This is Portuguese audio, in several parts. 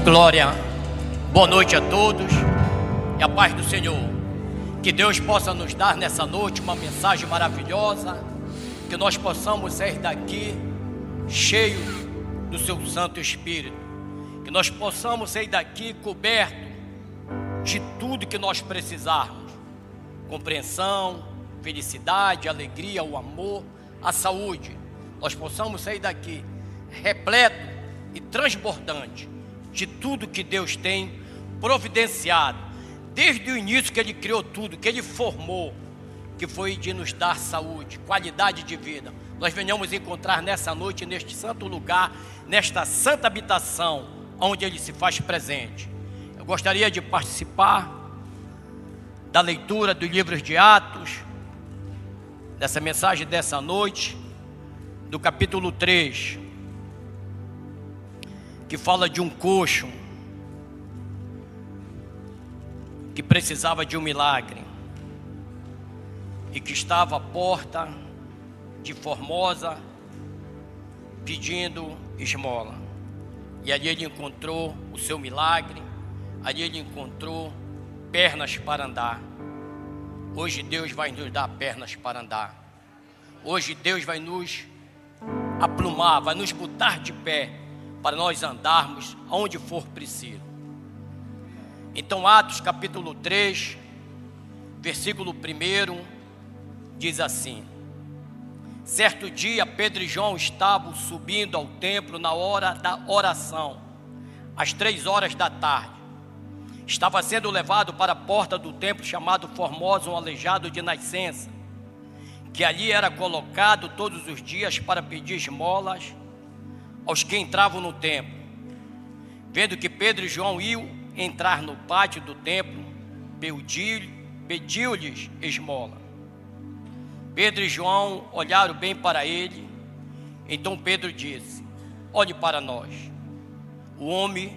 Oh, glória. Boa noite a todos e a paz do Senhor. Que Deus possa nos dar nessa noite uma mensagem maravilhosa, que nós possamos sair daqui cheios do seu Santo Espírito, que nós possamos sair daqui coberto de tudo que nós precisarmos: compreensão, felicidade, alegria, o amor, a saúde. Nós possamos sair daqui repleto e transbordante de tudo que Deus tem providenciado, desde o início que Ele criou tudo, que Ele formou, que foi de nos dar saúde, qualidade de vida. Nós venhamos encontrar nessa noite, neste santo lugar, nesta santa habitação, onde Ele se faz presente. Eu gostaria de participar da leitura dos livros de Atos, dessa mensagem dessa noite, do capítulo 3 que fala de um coxo que precisava de um milagre e que estava à porta de Formosa pedindo esmola. E ali ele encontrou o seu milagre, ali ele encontrou pernas para andar. Hoje Deus vai nos dar pernas para andar. Hoje Deus vai nos aplumar, vai nos botar de pé para nós andarmos aonde for preciso. Então, Atos capítulo 3, versículo 1, diz assim: Certo dia, Pedro e João estavam subindo ao templo na hora da oração, às três horas da tarde. Estava sendo levado para a porta do templo chamado Formosa, um aleijado de nascença, que ali era colocado todos os dias para pedir esmolas aos que entravam no templo. Vendo que Pedro e João iam entrar no pátio do templo, pediu-lhes esmola. Pedro e João olharam bem para ele. Então Pedro disse: Olhe para nós. O homem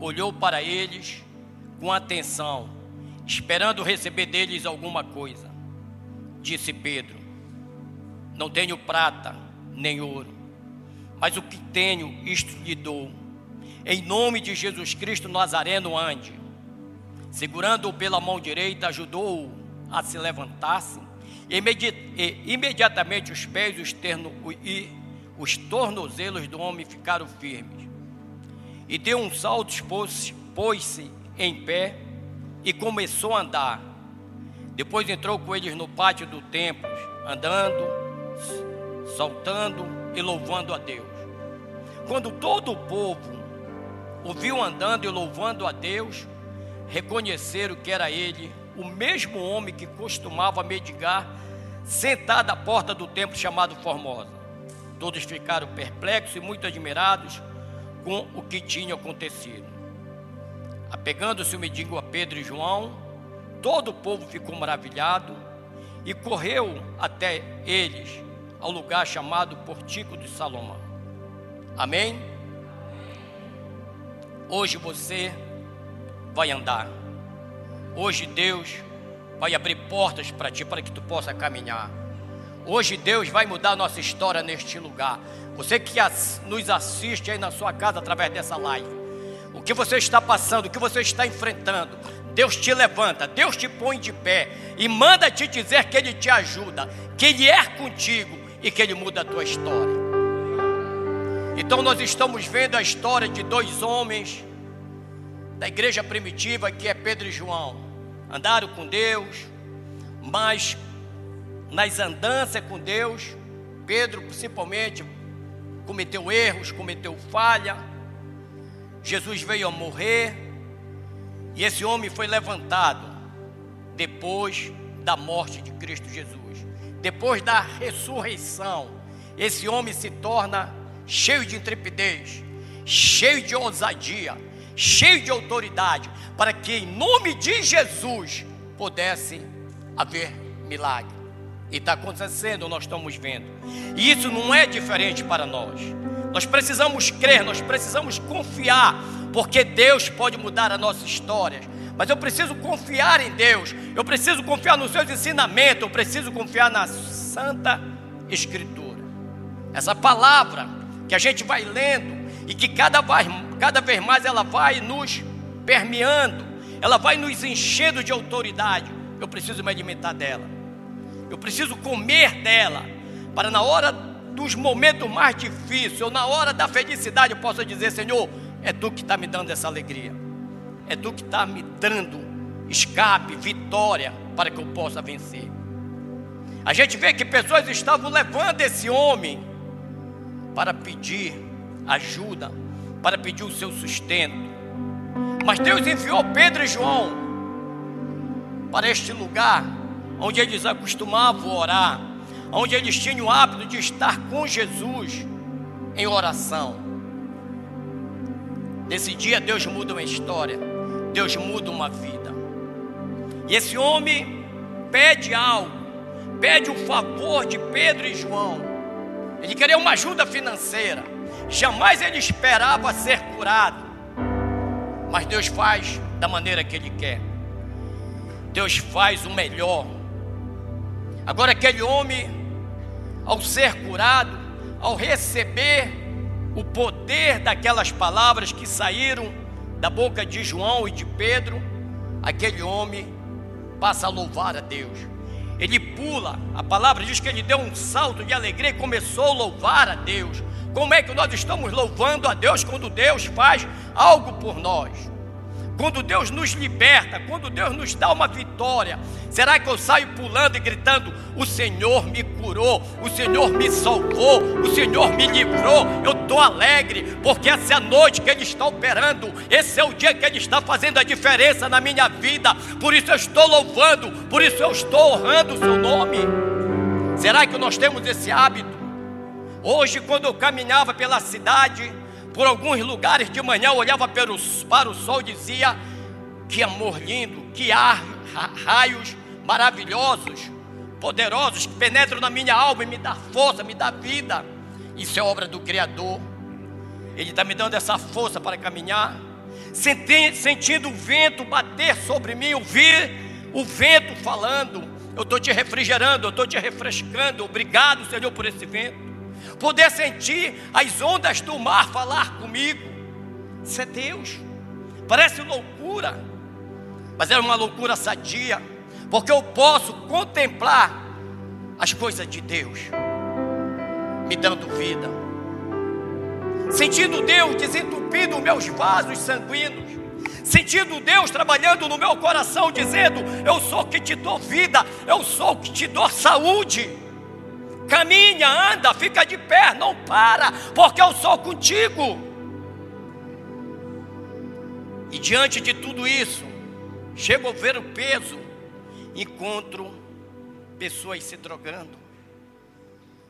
olhou para eles com atenção, esperando receber deles alguma coisa. Disse Pedro: Não tenho prata nem ouro mas o que tenho, isto lhe dou. Em nome de Jesus Cristo Nazareno, ande. Segurando-o pela mão direita, ajudou-o a se levantar-se. E imediatamente os pés os terno, e os tornozelos do homem ficaram firmes. E deu um salto, pôs-se em pé e começou a andar. Depois entrou com eles no pátio do templo, andando, saltando e louvando a Deus. Quando todo o povo o viu andando e louvando a Deus, reconheceram que era ele, o mesmo homem que costumava medigar, sentado à porta do templo chamado Formosa. Todos ficaram perplexos e muito admirados com o que tinha acontecido. Apegando-se o mendigo a Pedro e João, todo o povo ficou maravilhado e correu até eles ao lugar chamado Portico de Salomão. Amém? Hoje você vai andar. Hoje Deus vai abrir portas para ti para que tu possa caminhar. Hoje Deus vai mudar a nossa história neste lugar. Você que nos assiste aí na sua casa através dessa live. O que você está passando, o que você está enfrentando, Deus te levanta, Deus te põe de pé e manda te dizer que Ele te ajuda, que Ele é contigo e que Ele muda a tua história. Então nós estamos vendo a história de dois homens da igreja primitiva, que é Pedro e João. Andaram com Deus, mas nas andanças com Deus, Pedro principalmente cometeu erros, cometeu falha. Jesus veio a morrer e esse homem foi levantado depois da morte de Cristo Jesus. Depois da ressurreição, esse homem se torna cheio de intrepidez, cheio de ousadia, cheio de autoridade, para que em nome de Jesus pudesse haver milagre. E está acontecendo, nós estamos vendo. E isso não é diferente para nós. Nós precisamos crer, nós precisamos confiar, porque Deus pode mudar a nossa história. Mas eu preciso confiar em Deus, eu preciso confiar nos seus ensinamentos, eu preciso confiar na Santa Escritura. Essa palavra que a gente vai lendo e que cada, cada vez mais ela vai nos permeando, ela vai nos enchendo de autoridade. Eu preciso me alimentar dela, eu preciso comer dela, para na hora dos momentos mais difíceis, ou na hora da felicidade, eu possa dizer: Senhor, é tu que está me dando essa alegria, é tu que está me dando escape, vitória, para que eu possa vencer. A gente vê que pessoas estavam levando esse homem para pedir ajuda, para pedir o seu sustento. Mas Deus enviou Pedro e João para este lugar onde eles acostumavam orar, onde eles tinham o hábito de estar com Jesus em oração. Nesse dia Deus muda uma história, Deus muda uma vida. E esse homem pede algo, pede o favor de Pedro e João. Ele queria uma ajuda financeira. Jamais ele esperava ser curado. Mas Deus faz da maneira que Ele quer. Deus faz o melhor. Agora, aquele homem, ao ser curado, ao receber o poder daquelas palavras que saíram da boca de João e de Pedro, aquele homem passa a louvar a Deus. Ele pula, a palavra diz que ele deu um salto de alegria e começou a louvar a Deus. Como é que nós estamos louvando a Deus quando Deus faz algo por nós? Quando Deus nos liberta, quando Deus nos dá uma vitória, será que eu saio pulando e gritando: O Senhor me curou, o Senhor me salvou, o Senhor me livrou? Eu estou alegre, porque essa é a noite que Ele está operando, esse é o dia que Ele está fazendo a diferença na minha vida, por isso eu estou louvando, por isso eu estou honrando o Seu nome. Será que nós temos esse hábito? Hoje, quando eu caminhava pela cidade, por alguns lugares de manhã, olhava para o, para o sol e dizia: Que amor lindo, que ar, raios maravilhosos, poderosos, que penetram na minha alma e me dá força, me dá vida. Isso é obra do Criador. Ele está me dando essa força para caminhar. Sentindo o vento bater sobre mim, ouvir o vento falando. Eu estou te refrigerando, eu estou te refrescando. Obrigado, Senhor, por esse vento poder sentir as ondas do mar falar comigo. Isso é Deus. Parece loucura, mas é uma loucura sadia, porque eu posso contemplar as coisas de Deus, me dando vida, sentindo Deus desentupindo meus vasos sanguíneos, sentindo Deus trabalhando no meu coração, dizendo: Eu sou que te dou vida, eu sou que te dou saúde. Caminha, anda, fica de pé, não para, porque eu sou contigo. E diante de tudo isso, chego a ver o peso, encontro pessoas se drogando,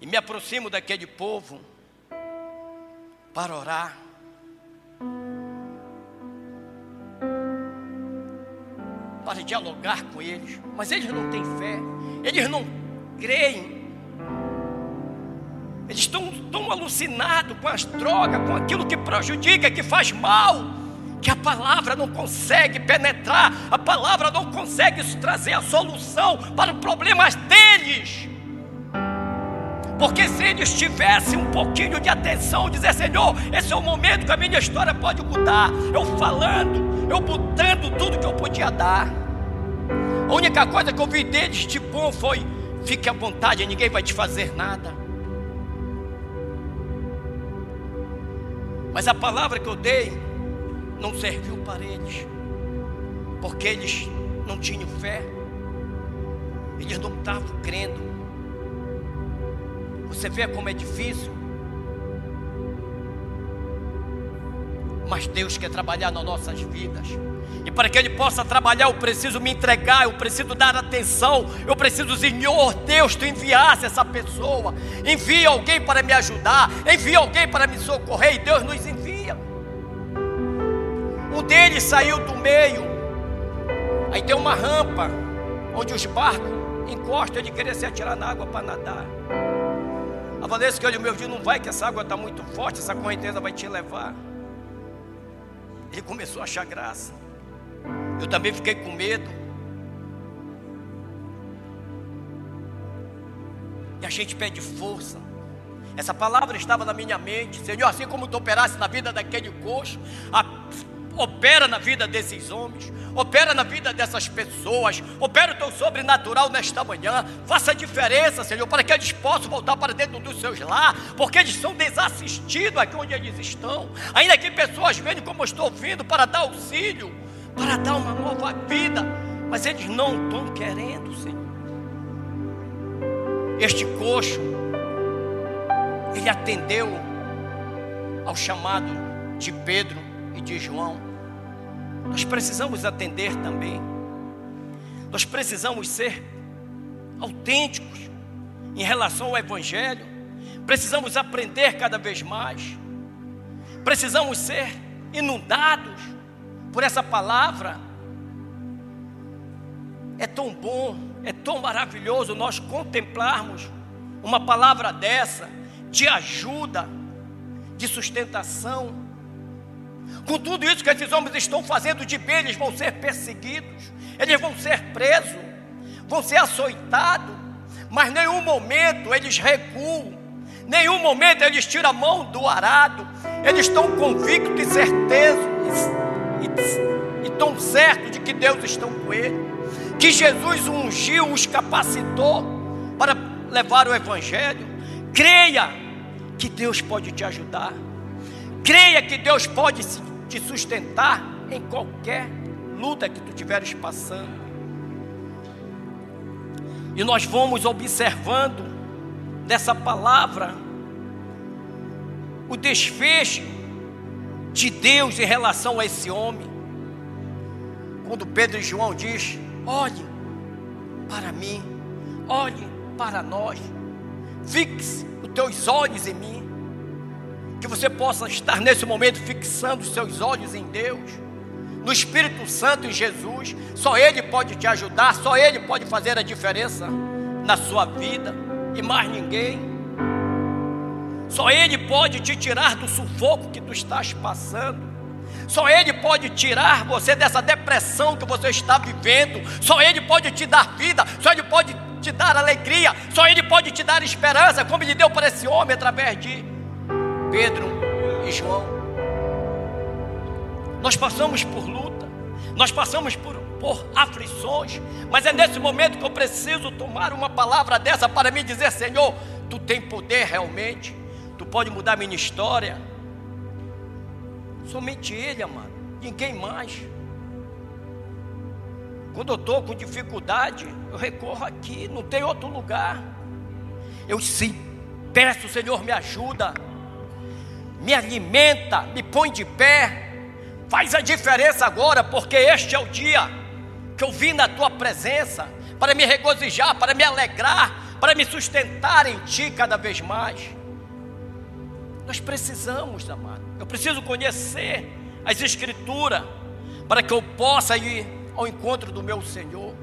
e me aproximo daquele povo para orar. Para dialogar com eles, mas eles não têm fé, eles não creem eles estão tão alucinados com as drogas, com aquilo que prejudica, que faz mal, que a palavra não consegue penetrar, a palavra não consegue trazer a solução para os problemas deles. Porque se eles tivessem um pouquinho de atenção, dizer, Senhor, esse é o momento que a minha história pode mudar. Eu falando, eu botando tudo que eu podia dar. A única coisa que eu vi deles de bom foi: fique à vontade, ninguém vai te fazer nada. Mas a palavra que eu dei não serviu para eles, porque eles não tinham fé, eles não estavam crendo. Você vê como é difícil. Mas Deus quer trabalhar nas nossas vidas. E para que Ele possa trabalhar, eu preciso me entregar, eu preciso dar atenção, eu preciso, Senhor Deus, tu enviasse essa pessoa, envia alguém para me ajudar, envia alguém para me socorrer, e Deus nos envia. Um deles saiu do meio, aí tem uma rampa, onde os barcos encostam, ele queria se atirar na água para nadar. A Vanessa que olha meu dia, não vai que essa água está muito forte, essa correnteza vai te levar. Ele começou a achar graça. Eu também fiquei com medo. E a gente pede força. Essa palavra estava na minha mente, Senhor, assim como tu operasse na vida daquele coxo, a, opera na vida desses homens, opera na vida dessas pessoas, opera o teu sobrenatural nesta manhã, faça diferença, Senhor, para que eles possam voltar para dentro dos seus lar, porque eles são desassistidos aqui onde eles estão, ainda que pessoas venham como eu estou vindo para dar auxílio, para dar uma nova vida, mas eles não estão querendo, Senhor. Este coxo, ele atendeu ao chamado de Pedro e de João. Nós precisamos atender também. Nós precisamos ser autênticos em relação ao Evangelho. Precisamos aprender cada vez mais. Precisamos ser inundados por essa palavra. É tão bom, é tão maravilhoso nós contemplarmos uma palavra dessa de ajuda, de sustentação. Com tudo isso que esses homens estão fazendo de bem, eles vão ser perseguidos, eles vão ser presos, vão ser açoitados, mas nenhum momento eles recuam, nenhum momento eles tiram a mão do arado, eles estão convictos e certezos e, e, e tão certos de que Deus está com eles, que Jesus ungiu, os capacitou para levar o Evangelho. Creia que Deus pode te ajudar. Creia que Deus pode te sustentar em qualquer luta que tu estiveres passando. E nós vamos observando dessa palavra o desfecho de Deus em relação a esse homem. Quando Pedro e João diz: "Olhe para mim, olhe para nós, fixe os teus olhos em mim, que você possa estar nesse momento fixando os seus olhos em Deus, no Espírito Santo em Jesus. Só Ele pode te ajudar, só Ele pode fazer a diferença na sua vida e mais ninguém. Só Ele pode te tirar do sufoco que tu estás passando. Só Ele pode tirar você dessa depressão que você está vivendo. Só Ele pode te dar vida. Só Ele pode te dar alegria. Só Ele pode te dar esperança, como Ele deu para esse homem através de Pedro e João. Nós passamos por luta, nós passamos por, por aflições, mas é nesse momento que eu preciso tomar uma palavra dessa para me dizer: Senhor, tu tem poder realmente, tu pode mudar minha história. Somente Ele, amado, ninguém mais. Quando eu estou com dificuldade, eu recorro aqui, não tem outro lugar. Eu sim, peço, Senhor, me ajuda me alimenta, me põe de pé. Faz a diferença agora, porque este é o dia que eu vim na tua presença para me regozijar, para me alegrar, para me sustentar em ti cada vez mais. Nós precisamos, amado. Eu preciso conhecer as Escrituras para que eu possa ir ao encontro do meu Senhor.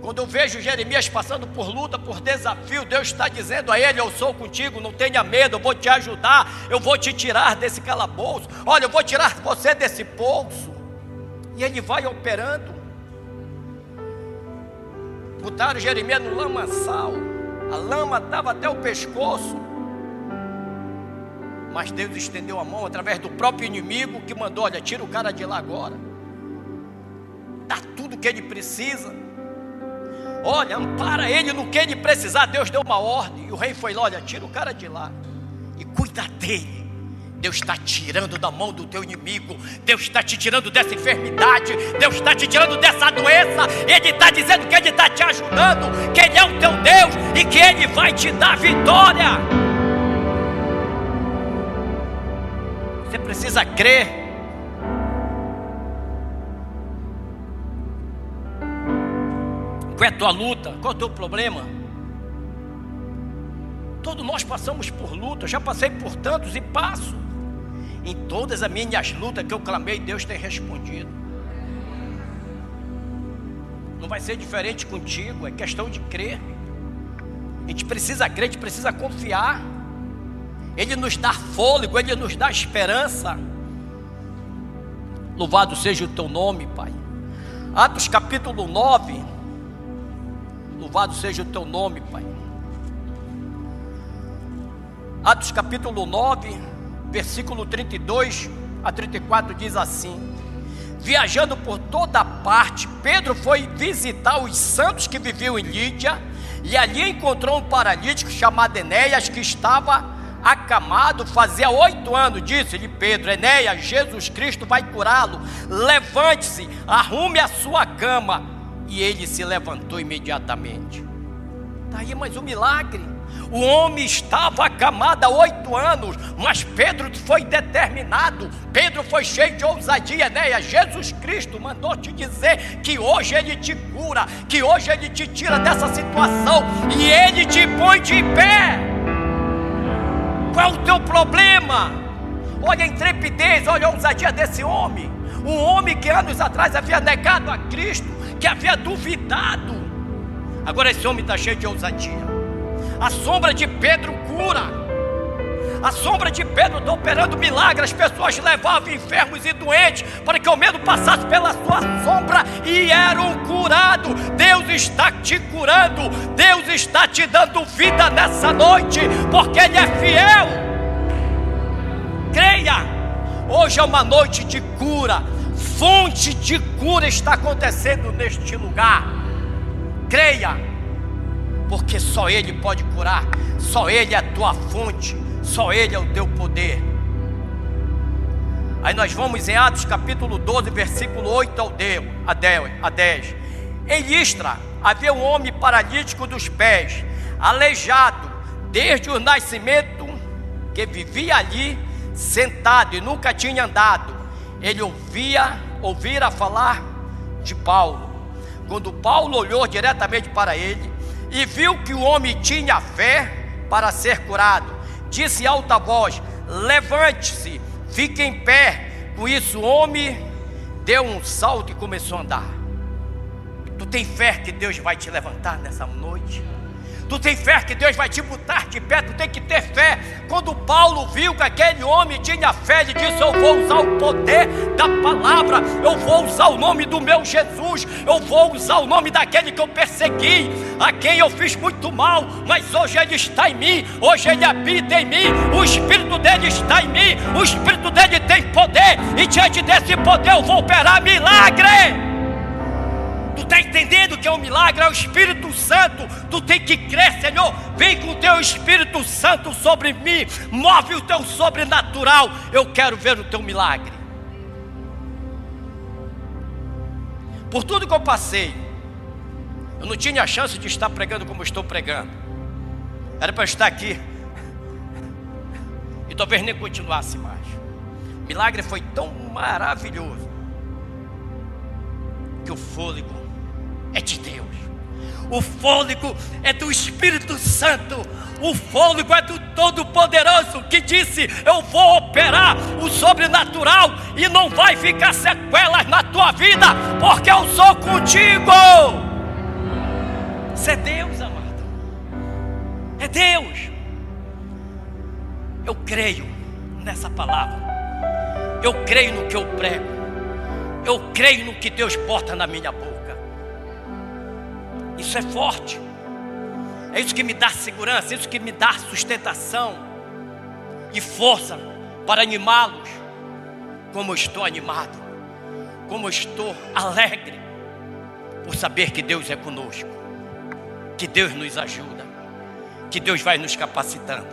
Quando eu vejo Jeremias passando por luta, por desafio, Deus está dizendo a ele: Eu sou contigo, não tenha medo, eu vou te ajudar, eu vou te tirar desse calabouço. Olha, eu vou tirar você desse poço. E ele vai operando. Botaram Jeremias no lamaçal, a lama estava até o pescoço. Mas Deus estendeu a mão através do próprio inimigo que mandou: Olha, tira o cara de lá agora. Dá tudo o que ele precisa. Olha, ampara ele no que ele precisar. Deus deu uma ordem. E o rei foi lá: olha, tira o cara de lá e cuida dele. Deus está tirando da mão do teu inimigo. Deus está te tirando dessa enfermidade. Deus está te tirando dessa doença. Ele está dizendo que Ele está te ajudando. Que Ele é o teu Deus e que Ele vai te dar vitória. Você precisa crer Qual é a tua luta? Qual é o teu problema? Todos nós passamos por luta, já passei por tantos e passo. Em todas as minhas lutas que eu clamei, Deus tem respondido. Não vai ser diferente contigo, é questão de crer. A gente precisa crer, a gente precisa confiar. Ele nos dá fôlego, Ele nos dá esperança. Louvado seja o teu nome, Pai. Atos capítulo 9. Louvado seja o teu nome, Pai. Atos capítulo 9, versículo 32 a 34 diz assim: Viajando por toda parte, Pedro foi visitar os santos que viviam em Lídia, e ali encontrou um paralítico chamado Enéas que estava acamado fazia oito anos. Disse-lhe Pedro: Enéas, Jesus Cristo vai curá-lo. Levante-se, arrume a sua cama. E ele se levantou imediatamente. Está aí mais um milagre. O homem estava acamado há oito anos, mas Pedro foi determinado, Pedro foi cheio de ousadia, né? Jesus Cristo mandou te dizer que hoje Ele te cura, que hoje Ele te tira dessa situação e Ele te põe de pé. Qual é o teu problema? Olha a intrepidez, olha a ousadia desse homem. Um homem que anos atrás havia negado a Cristo, que havia duvidado. Agora esse homem está cheio de ousadia. A sombra de Pedro cura. A sombra de Pedro está operando milagres. As pessoas levavam enfermos e doentes para que o medo passasse pela sua sombra e eram curados. Deus está te curando. Deus está te dando vida nessa noite, porque Ele é fiel. Creia. Hoje é uma noite de cura. Fonte de cura está acontecendo neste lugar. Creia porque só Ele pode curar, só Ele é a tua fonte, só Ele é o teu poder. Aí nós vamos em Atos capítulo 12, versículo 8 ao 10. Em Listra havia um homem paralítico dos pés, aleijado desde o nascimento, que vivia ali sentado e nunca tinha andado. Ele ouvia, ouvira falar de Paulo. Quando Paulo olhou diretamente para ele, e viu que o homem tinha fé para ser curado. Disse alta voz: Levante-se, fique em pé. Com isso, o homem deu um salto e começou a andar. Tu tem fé que Deus vai te levantar nessa noite? Tu tem fé que Deus vai te botar de pé, tu tem que ter fé. Quando Paulo viu que aquele homem tinha fé, ele disse: Eu vou usar o poder da palavra, eu vou usar o nome do meu Jesus, eu vou usar o nome daquele que eu persegui, a quem eu fiz muito mal, mas hoje ele está em mim, hoje ele habita em mim, o Espírito dele está em mim, o Espírito dele tem poder, e diante desse poder eu vou operar milagre. Tu está entendendo que é um milagre? É o Espírito Santo. Tu tem que crer, Senhor. Vem com o teu Espírito Santo sobre mim. Move o teu sobrenatural. Eu quero ver o teu milagre. Por tudo que eu passei, eu não tinha a chance de estar pregando como estou pregando. Era para estar aqui. E talvez nem continuasse mais. O milagre foi tão maravilhoso que o fôlego é de Deus. O fôlego é do Espírito Santo. O fôlego é do Todo-Poderoso que disse: Eu vou operar o sobrenatural e não vai ficar sequelas na tua vida, porque eu sou contigo. Isso é Deus, amado. É Deus. Eu creio nessa palavra. Eu creio no que eu prego. Eu creio no que Deus bota na minha boca. Isso é forte. É isso que me dá segurança, é isso que me dá sustentação e força para animá-los. Como eu estou animado, como eu estou alegre por saber que Deus é conosco, que Deus nos ajuda, que Deus vai nos capacitando.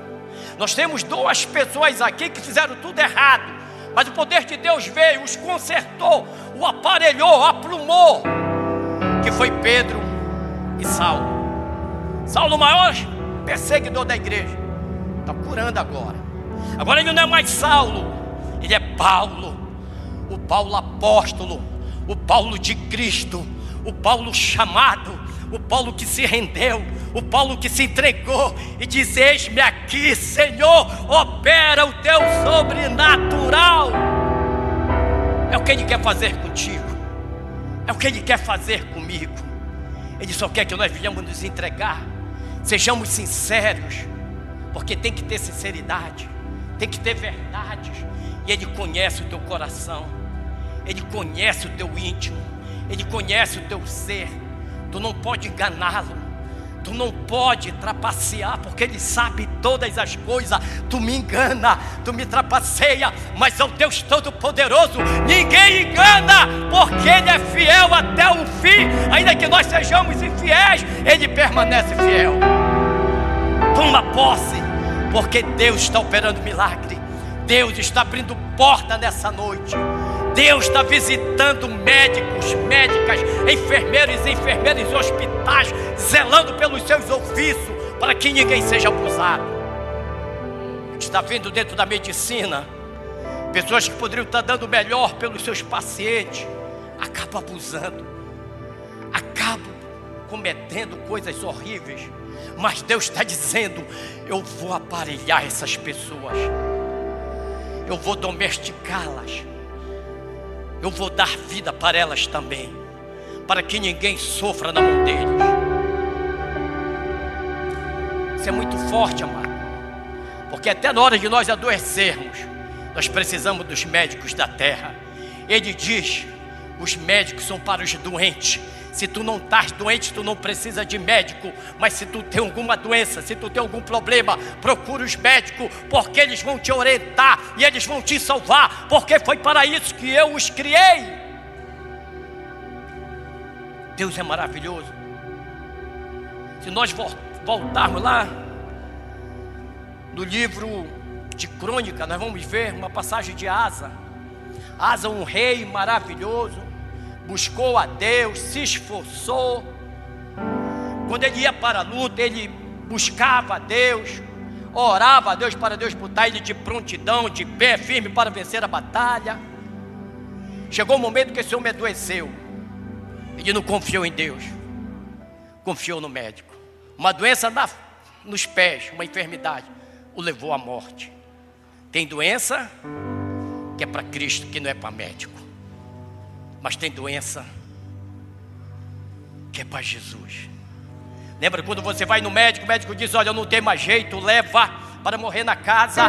Nós temos duas pessoas aqui que fizeram tudo errado, mas o poder de Deus veio, os consertou, o aparelhou, aprumou, que foi Pedro e Saulo. Saulo, o maior perseguidor da igreja, está curando agora. Agora ele não é mais Saulo, ele é Paulo, o Paulo apóstolo, o Paulo de Cristo, o Paulo chamado, o Paulo que se rendeu, o Paulo que se entregou e diz: Eis-me aqui, Senhor, opera o teu sobrenatural. É o que Ele quer fazer contigo, é o que Ele quer fazer comigo. Ele só quer que nós venhamos nos entregar, sejamos sinceros, porque tem que ter sinceridade, tem que ter verdade, e Ele conhece o teu coração, Ele conhece o teu íntimo, Ele conhece o teu ser, tu não pode enganá-lo, tu não pode trapacear, porque Ele sabe todas as coisas. Tu me engana, tu me trapaceia, mas é o Deus Todo-Poderoso. Ninguém engana, porque Ele é fiel até o fim. Ainda que nós sejamos infiéis, Ele permanece fiel. Toma posse, porque Deus está operando milagre. Deus está abrindo porta nessa noite. Deus está visitando médicos, médicas, enfermeiros e enfermeiras em hospitais, zelando pelos seus ofícios, para que ninguém seja abusado. Está vendo dentro da medicina pessoas que poderiam estar dando melhor pelos seus pacientes, acabam abusando, acabam cometendo coisas horríveis. Mas Deus está dizendo: eu vou aparelhar essas pessoas, eu vou domesticá-las eu vou dar vida para elas também, para que ninguém sofra na mão deles. Isso é muito forte, amado, porque até na hora de nós adoecermos, nós precisamos dos médicos da terra. Ele diz: os médicos são para os doentes, se tu não estás doente, tu não precisa de médico. Mas se tu tem alguma doença, se tu tem algum problema, procura os médicos, porque eles vão te orientar e eles vão te salvar, porque foi para isso que eu os criei. Deus é maravilhoso. Se nós voltarmos lá no livro de crônica, nós vamos ver uma passagem de Asa. Asa, um rei maravilhoso buscou a Deus, se esforçou. Quando ele ia para a luta, ele buscava a Deus, orava a Deus para Deus botar ele de prontidão, de pé firme para vencer a batalha. Chegou o um momento que esse homem adoeceu. Ele não confiou em Deus, confiou no médico. Uma doença na, nos pés, uma enfermidade, o levou à morte. Tem doença que é para Cristo, que não é para médico mas tem doença que é para Jesus. Lembra quando você vai no médico, o médico diz: Olha, não tem mais jeito, leva para morrer na casa,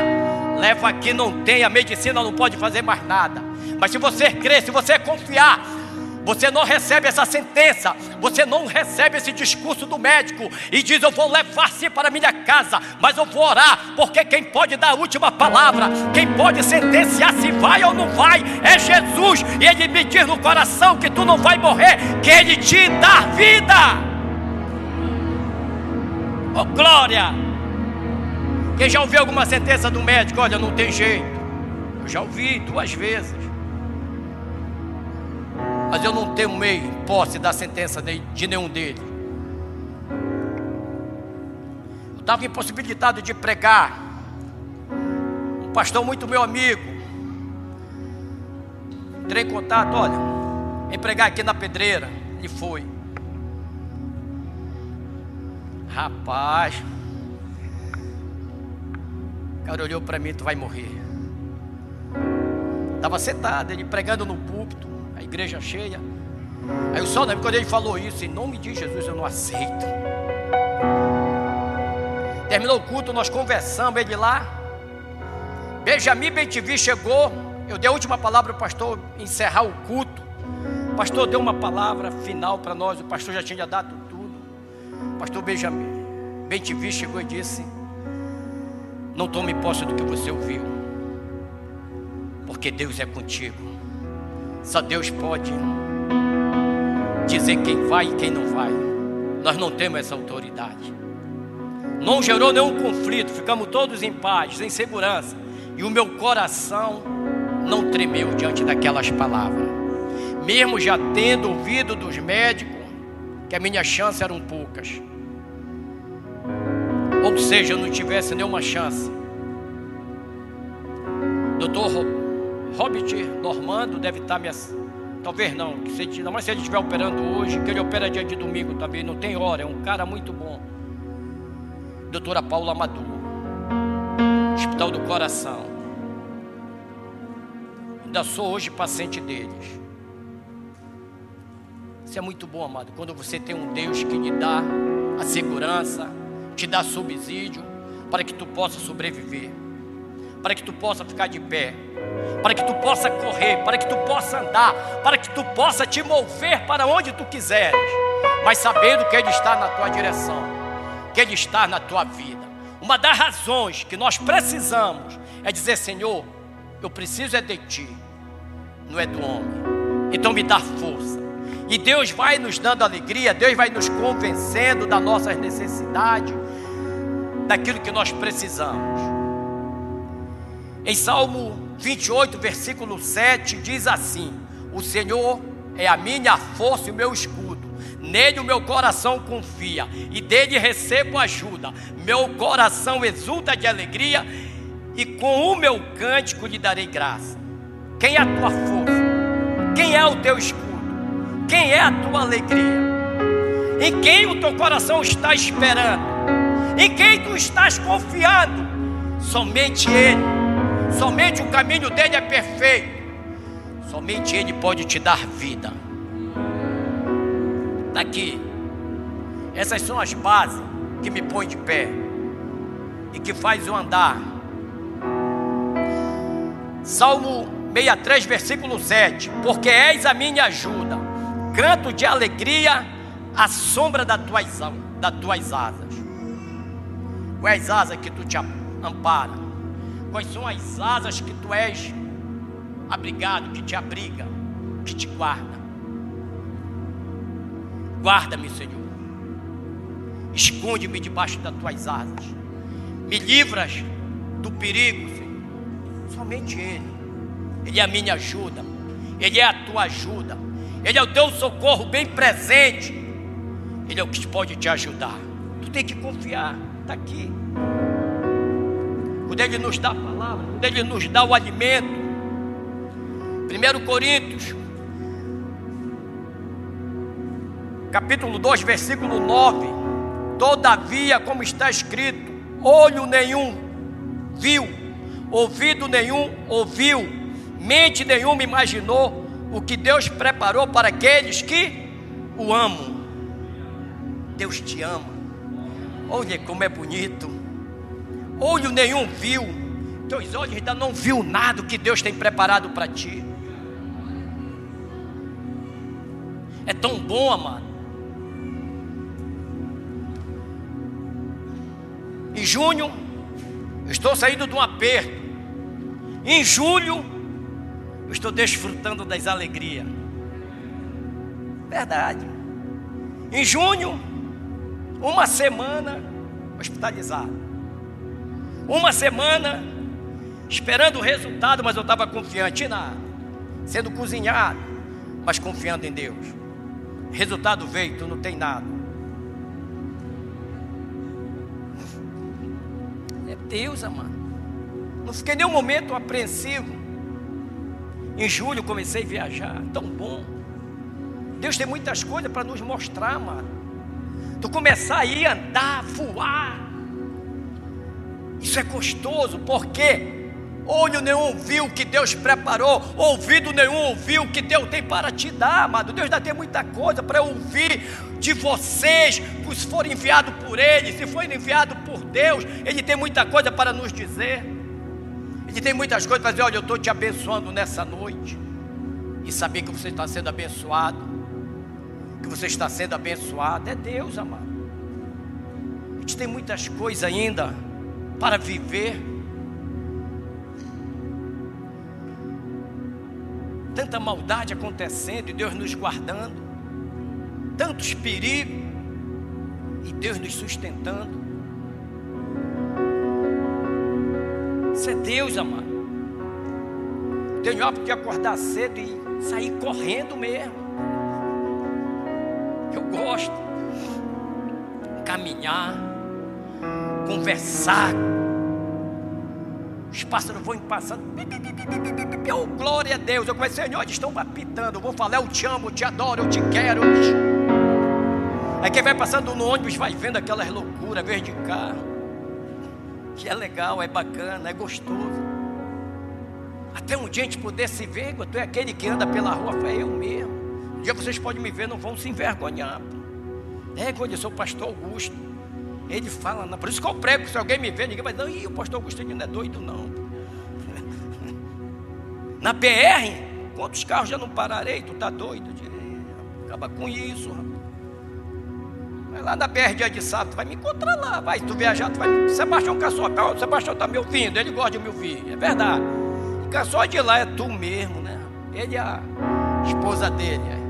leva aqui, não tem, a medicina não pode fazer mais nada. Mas se você crer, se você confiar, você não recebe essa sentença, você não recebe esse discurso do médico e diz: Eu vou levar sim para minha casa, mas eu vou orar, porque quem pode dar a última palavra, quem pode sentenciar se vai ou não vai, é Jesus, e Ele me diz no coração que tu não vai morrer, que Ele te dá vida. Oh glória! Quem já ouviu alguma sentença do médico? Olha, não tem jeito. Eu já ouvi duas vezes mas eu não tenho meio posse da sentença de nenhum deles. Eu estava impossibilitado de pregar. Um pastor muito meu amigo. Entrei em contato, olha, vem pregar aqui na pedreira. Ele foi. Rapaz, o cara olhou para mim, tu vai morrer. Estava sentado, ele pregando no púlpito igreja cheia. Aí o só quando ele falou isso, em nome de Jesus eu não aceito. Terminou o culto, nós conversamos, ele lá. Benjamin Bentivi chegou. Eu dei a última palavra para o pastor encerrar o culto. O pastor deu uma palavra final para nós. O pastor já tinha dado tudo. O pastor Benjamin Bentivi chegou e disse: Não tome posse do que você ouviu, porque Deus é contigo. Só Deus pode dizer quem vai e quem não vai. Nós não temos essa autoridade. Não gerou nenhum conflito, ficamos todos em paz, em segurança. E o meu coração não tremeu diante daquelas palavras. Mesmo já tendo ouvido dos médicos que a minha chance eram poucas. Ou seja, eu não tivesse nenhuma chance. Doutor Hobbit Normando deve estar me. Talvez não, que se, se ele estiver operando hoje, que ele opera dia de domingo também, não tem hora, é um cara muito bom. Doutora Paula Amador, Hospital do Coração. Ainda sou hoje paciente deles. Isso é muito bom, amado, quando você tem um Deus que lhe dá a segurança, te dá subsídio, para que tu possa sobreviver, para que tu possa ficar de pé para que tu possa correr, para que tu possa andar, para que tu possa te mover para onde tu quiseres, mas sabendo que Ele está na tua direção, que Ele está na tua vida. Uma das razões que nós precisamos é dizer: Senhor, eu preciso é de ti, não é do homem. Então me dá força. E Deus vai nos dando alegria, Deus vai nos convencendo das nossas necessidades, daquilo que nós precisamos. Em Salmo 28, versículo 7, diz assim: O Senhor é a minha força e o meu escudo. Nele o meu coração confia e dele recebo ajuda. Meu coração exulta de alegria e com o meu cântico lhe darei graça. Quem é a tua força? Quem é o teu escudo? Quem é a tua alegria? Em quem o teu coração está esperando? Em quem tu estás confiando? Somente Ele. Somente o caminho dele é perfeito. Somente Ele pode te dar vida. Está aqui. Essas são as bases que me põem de pé e que faz eu andar. Salmo 63, versículo 7: Porque és a minha ajuda, canto de alegria à sombra das tuas, das tuas asas. Quais asas que tu te ampara? Quais são as asas que tu és abrigado, que te abriga, que te guarda? Guarda-me, Senhor. Esconde-me debaixo das tuas asas. Me livras do perigo, Senhor. Somente Ele. Ele é a minha ajuda, Ele é a tua ajuda, Ele é o teu socorro bem presente, Ele é o que pode te ajudar. Tu tem que confiar, está aqui. Quando Ele nos dá a palavra, quando Ele nos dá o alimento. 1 Coríntios, capítulo 2, versículo 9. Todavia, como está escrito, olho nenhum viu, ouvido nenhum ouviu, mente nenhuma imaginou o que Deus preparou para aqueles que o amam. Deus te ama. Olha como é bonito. Olho nenhum viu. Teus olhos ainda não viu nada que Deus tem preparado para ti. É tão bom, amado. Em junho, estou saindo de um aperto. Em julho, eu estou desfrutando das alegrias. Verdade. Em junho, uma semana hospitalizado. Uma semana esperando o resultado, mas eu estava confiante na sendo cozinhado, mas confiando em Deus. Resultado veio, tu não tem nada. É Deus, amado. Não fiquei nenhum momento apreensivo. Em julho comecei a viajar, tão bom. Deus tem muitas coisas para nos mostrar, mano. Tu começar a ir andar, voar. Isso é gostoso, porque olho nenhum viu o que Deus preparou, ouvido nenhum ouviu o que Deus tem para te dar, amado. Deus ainda tem muita coisa para ouvir de vocês, se for enviado por Ele, se for enviado por Deus, Ele tem muita coisa para nos dizer. Ele tem muitas coisas para dizer: olha, eu estou te abençoando nessa noite. E saber que você está sendo abençoado. Que você está sendo abençoado. É Deus, amado. A gente tem muitas coisas ainda para viver. Tanta maldade acontecendo e Deus nos guardando. Tantos perigos e Deus nos sustentando. Isso é Deus, amado. Tem hora que acordar cedo e sair correndo mesmo. Eu gosto. Caminhar, conversar. Os pássaros vão passando. Oh, glória a Deus. Eu comecei, Senhor, eles estão apitando. Eu vou falar, eu te amo, eu te adoro, eu te quero. Aí quem vai passando no ônibus vai vendo aquelas loucuras, vez de carro que é legal, é bacana, é gostoso. Até um dia a gente poder se ver, tu é aquele que anda pela rua, é eu mesmo. Um dia vocês podem me ver, não vão se envergonhar. É, quando eu sou pastor Augusto. Ele fala, não. por isso que eu prego, se alguém me vê, ninguém vai dizer, não, o pastor ele não é doido, não. Na BR, quantos carros já não pararei? Tu tá doido? Acaba com isso, rapaz. Vai lá na BR dia de sábado, tu vai me encontrar lá. Vai, tu viajar, tu vai. Sebastião Caçó, tá, Sebastião está me ouvindo, ele gosta de me ouvir, é verdade. Caçó de lá é tu mesmo, né? Ele é a esposa dele. É.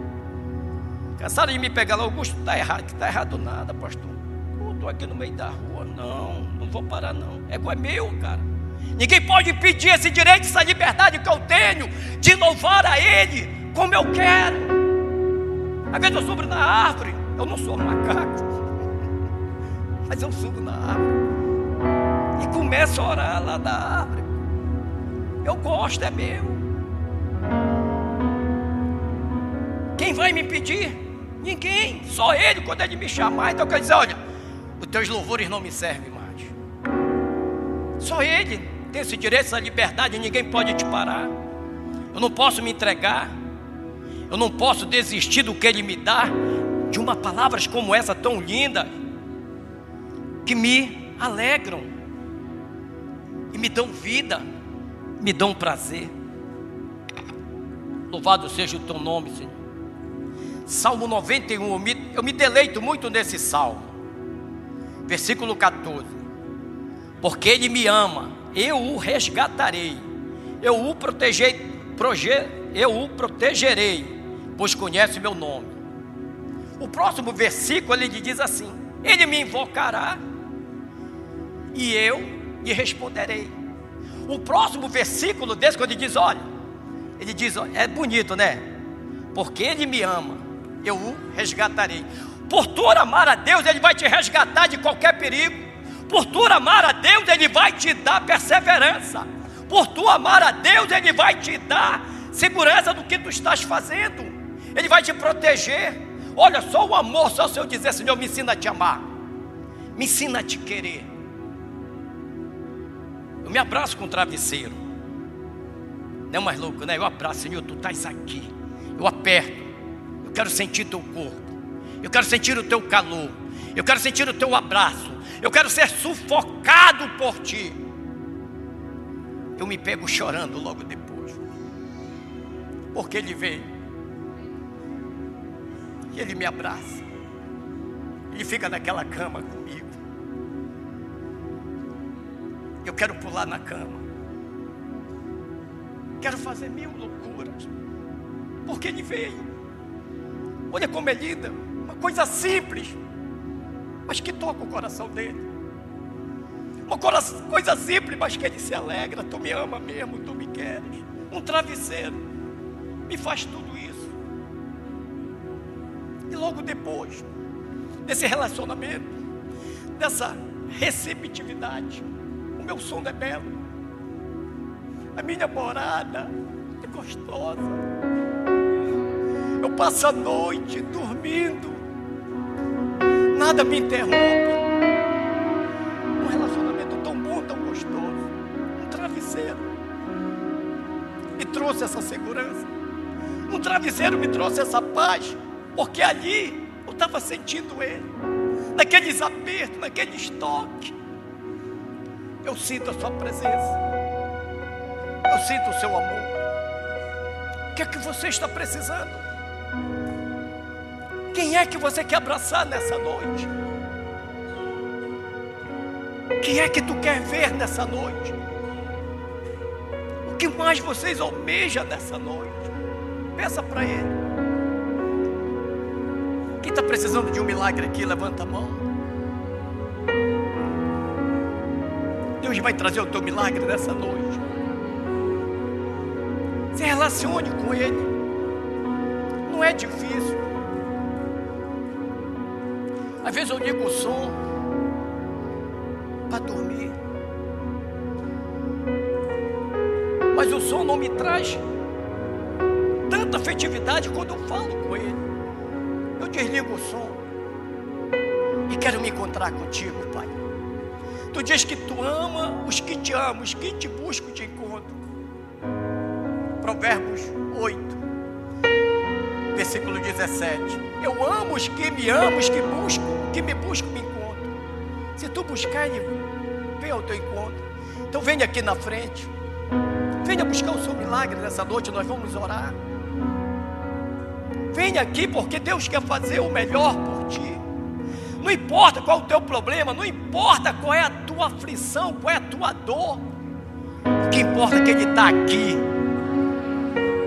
Cansaram de me pegar lá, Augusto, tá errado, que tá errado nada, pastor. Tô aqui no meio da rua, não, não vou parar não. É, é meu, cara. Ninguém pode pedir esse direito, essa liberdade que eu tenho de louvar a Ele como eu quero. Às vezes eu subo na árvore, eu não sou macaco, mas eu subo na árvore e começo a orar lá da árvore. Eu gosto, é meu. Quem vai me pedir? Ninguém, só Ele quando Ele me chamar. Então quer dizer, olha, os teus louvores não me servem mais. Só Ele tem esse direito, essa liberdade, ninguém pode te parar. Eu não posso me entregar. Eu não posso desistir do que Ele me dá, de uma palavras como essa tão linda, que me alegram e me dão vida, me dão prazer. Louvado seja o teu nome, Senhor. Salmo 91, eu me, eu me deleito muito nesse salmo, versículo 14. Porque Ele me ama eu o resgatarei, eu o protegei, proje, eu o protegerei, pois conhece meu nome. O próximo versículo ele diz assim: Ele me invocará e eu lhe responderei. O próximo versículo desse, quando ele diz: Olha, ele diz: É bonito, né? Porque ele me ama, eu o resgatarei. Por tu amar a Deus, ele vai te resgatar de qualquer perigo. Por tu amar a Deus, Ele vai te dar perseverança. Por tu amar a Deus, Ele vai te dar segurança do que tu estás fazendo. Ele vai te proteger. Olha só o amor, só se eu dizer, Senhor, me ensina a te amar. Me ensina a te querer. Eu me abraço com o travesseiro. Não é mais louco, né? Eu abraço, Senhor, tu estás aqui. Eu aperto. Eu quero sentir teu corpo. Eu quero sentir o teu calor. Eu quero sentir o teu abraço eu quero ser sufocado por ti. Eu me pego chorando logo depois, porque ele vem e ele me abraça, ele fica naquela cama comigo. Eu quero pular na cama, quero fazer mil loucuras, porque ele veio. Olha como é linda, coisa simples mas que toca o coração dele. Uma coisa simples, mas que ele se alegra. Tu me ama mesmo, tu me queres. Um travesseiro me faz tudo isso. E logo depois desse relacionamento, dessa receptividade, o meu sono é belo. A minha morada é gostosa. Eu passo a noite dormindo nada me interrompe. Um relacionamento tão bom, tão gostoso. Um travesseiro me trouxe essa segurança. Um travesseiro me trouxe essa paz. Porque ali eu estava sentindo ele. Naqueles apertos, naqueles toques. Eu sinto a sua presença. Eu sinto o seu amor. O que é que você está precisando? Quem é que você quer abraçar nessa noite? Quem é que tu quer ver nessa noite? O que mais vocês almejam nessa noite? Peça para Ele. Quem está precisando de um milagre aqui, levanta a mão. Deus vai trazer o teu milagre nessa noite. Se relacione com Ele. Não é difícil. Às vezes eu ligo o som para dormir. Mas o som não me traz tanta afetividade quando eu falo com ele. Eu desligo o som e quero me encontrar contigo, Pai. Tu diz que tu ama os que te amam, os que te buscam te encontro. Provérbios 8 versículo 17. Eu amo os que me amam, os que buscam, que me buscam me encontram. Se tu buscar, ele vem ao teu encontro. Então venha aqui na frente. Venha buscar o seu milagre nessa noite, nós vamos orar. Venha aqui porque Deus quer fazer o melhor por ti. Não importa qual é o teu problema, não importa qual é a tua aflição, qual é a tua dor. O que importa é que Ele está aqui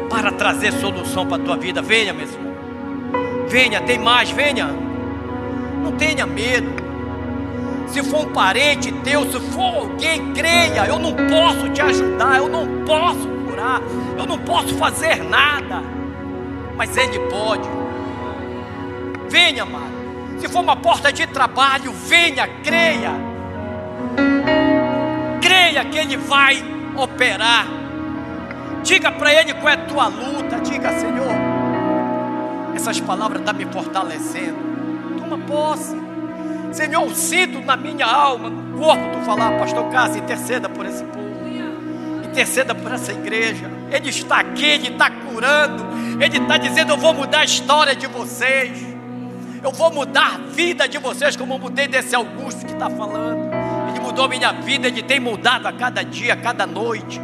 para trazer solução para a tua vida. Venha, meu irmão. Venha, tem mais, venha. Não tenha medo. Se for um parente teu, se for alguém, creia. Eu não posso te ajudar, eu não posso curar, eu não posso fazer nada. Mas Ele pode. Venha, amado. Se for uma porta de trabalho, venha, creia. Creia que Ele vai operar. Diga para Ele qual é a tua luta. Diga, Senhor, essas palavras estão tá me fortalecendo. Toma posse. Senhor, eu sinto na minha alma, no corpo, tu falar, pastor Cássio, interceda por esse povo. Interceda por essa igreja. Ele está aqui, Ele está curando. Ele está dizendo: Eu vou mudar a história de vocês. Eu vou mudar a vida de vocês, como eu mudei desse Augusto que está falando. Ele mudou minha vida, ele tem mudado a cada dia, a cada noite.